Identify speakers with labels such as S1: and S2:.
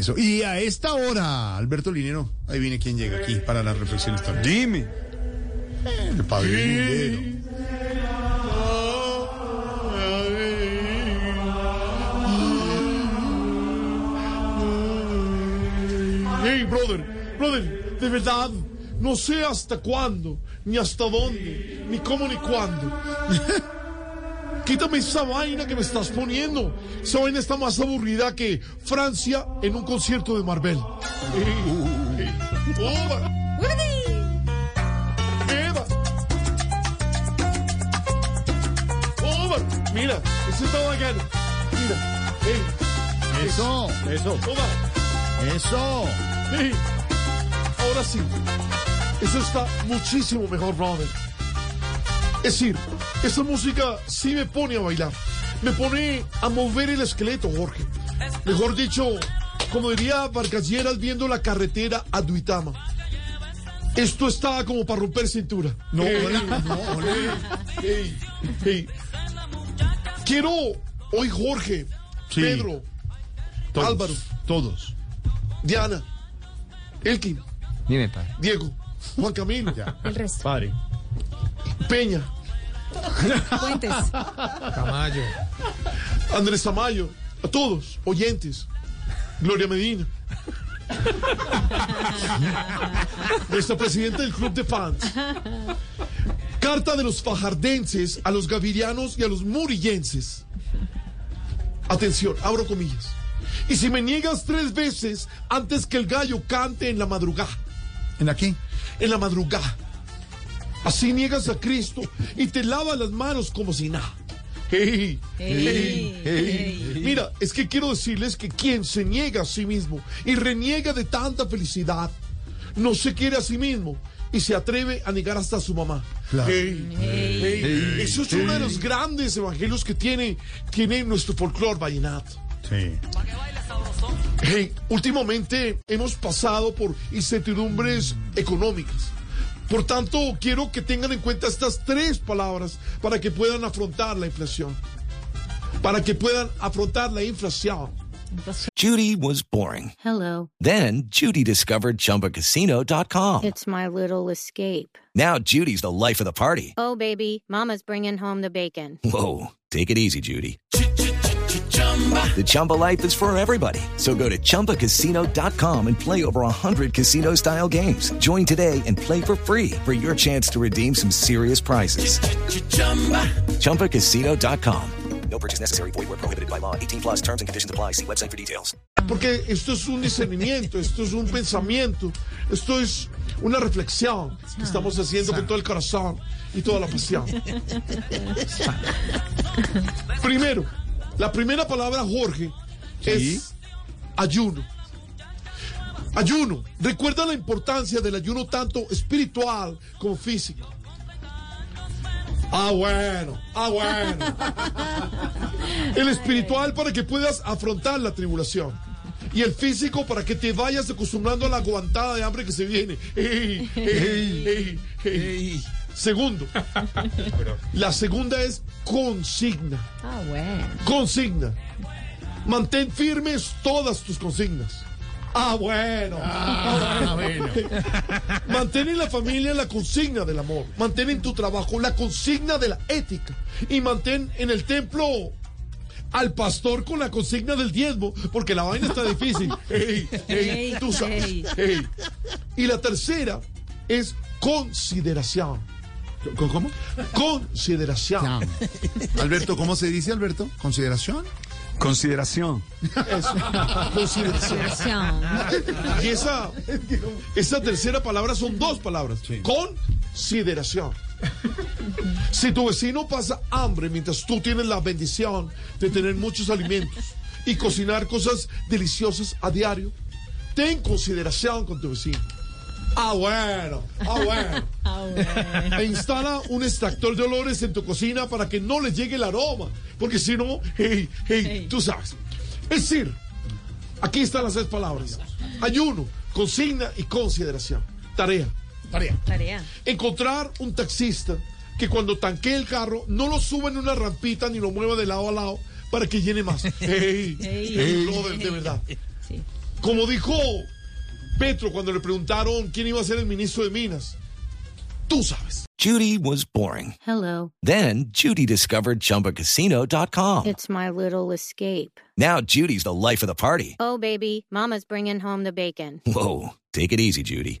S1: Eso. Y a esta hora, Alberto Linero, ahí viene quien llega aquí para las reflexiones también.
S2: Dime.
S1: El padre Linero.
S3: Hey, brother, brother, de verdad, no sé hasta cuándo, ni hasta dónde, ni cómo, ni cuándo. Quítame esa vaina que me estás poniendo. Esa vaina está más aburrida que Francia en un concierto de Marvel. Hey, hey, toma. Eva. Toma. Mira, ese está bacano. Mira, hey,
S1: Eso, eso,
S3: toma.
S1: eso.
S3: Sí. Ahora sí. Eso está muchísimo mejor, brother. Es decir, esa música sí me pone a bailar. Me pone a mover el esqueleto, Jorge. Mejor dicho, como diría Vargas Lleras viendo la carretera a Duitama. Esto está como para romper cintura.
S1: No,
S3: Ey,
S1: hola, no, hola.
S3: ey, ey. Quiero hoy, Jorge,
S1: Sí.
S3: Pedro,
S1: Todos,
S3: Álvaro.
S1: Todos.
S3: Diana, Elkin,
S2: Dime, padre.
S3: Diego, Juan Camilo,
S2: Padre.
S3: Peña,
S2: Camayo.
S3: Andrés Tamayo, a todos, oyentes, Gloria Medina, nuestra presidenta del Club de Fans. Carta de los fajardenses a los gavirianos y a los murillenses. Atención, abro comillas. Y si me niegas tres veces antes que el gallo cante en la madrugada,
S1: ¿En aquí?
S3: en la madrugada. Así niegas a Cristo y te lavas las manos como si nada. Hey, hey, hey. Mira, es que quiero decirles que quien se niega a sí mismo y reniega de tanta felicidad, no se quiere a sí mismo y se atreve a negar hasta a su mamá.
S1: Claro.
S3: Hey, hey. Eso es uno de los grandes evangelios que tiene, tiene nuestro folclore vallenato.
S1: Sí.
S3: Hey, últimamente hemos pasado por incertidumbres económicas. Por tanto, quiero que tengan en cuenta estas tres palabras para que puedan afrontar la inflación. Para que puedan afrontar la inflación.
S4: Judy was boring.
S5: Hello.
S4: Then Judy discovered ChumbaCasino.com.
S5: It's my little escape.
S4: Now Judy's the life of the party.
S5: Oh, baby, Mama's bringing home the bacon.
S4: Whoa, take it easy, Judy. The Chumba life is for everybody. So go to ChumbaCasino.com and play over 100 casino-style games. Join today and play for free for your chance to redeem some serious prizes. ChumbaCasino.com. No purchase necessary. Void where prohibited by law. 18 plus terms and conditions apply. See website for details.
S3: Porque esto es un discernimiento, esto es un pensamiento, esto es una reflexión que estamos haciendo con todo el corazón y toda la pasión. Primero, la primera palabra, Jorge, es ayuno. Ayuno. Recuerda la importancia del ayuno tanto espiritual como físico. Ah, bueno, ah, bueno. El espiritual para que puedas afrontar la tribulación. Y el físico para que te vayas acostumbrando a la aguantada de hambre que se viene. Ey, ey, ey, ey. Segundo, la segunda es consigna.
S6: Ah, bueno.
S3: Consigna. Mantén firmes todas tus consignas. Ah, bueno.
S1: Ah, bueno.
S3: Mantén en la familia la consigna del amor. Mantén en tu trabajo la consigna de la ética. Y mantén en el templo al pastor con la consigna del diezmo, porque la vaina está difícil. Ey, ey,
S6: Ey,
S3: tú sabes. Y la tercera es consideración.
S1: ¿Cómo?
S3: Consideración.
S1: Alberto, ¿cómo se dice, Alberto? ¿Consideración?
S2: Consideración.
S3: Eso. Consideración. Y esa, esa tercera palabra son dos palabras. Consideración. Si tu vecino pasa hambre mientras tú tienes la bendición de tener muchos alimentos y cocinar cosas deliciosas a diario. Ten consideración con tu vecino. Ah, bueno, ah, bueno. E instala un extractor de olores en tu cocina para que no les llegue el aroma. Porque si no, hey, hey, tú sabes. Es decir, aquí están las tres palabras: ayuno, consigna y consideración. Tarea.
S1: Tarea.
S6: Tarea.
S3: Encontrar un taxista que cuando tanquee el carro no lo suba en una rampita ni lo mueva de lado a lado para que llene más. Hey,
S6: Hey.
S3: hey, brother, de verdad.
S6: Sí.
S3: Como dijo Petro cuando le preguntaron quién iba a ser el ministro de Minas. Tú sabes.
S4: Judy was boring.
S5: Hello.
S4: Then Judy discovered ChumbaCasino.com.
S5: It's my little escape.
S4: Now Judy's the life of the party.
S5: Oh, baby, Mama's bringing home the bacon.
S4: Whoa, take it easy, Judy.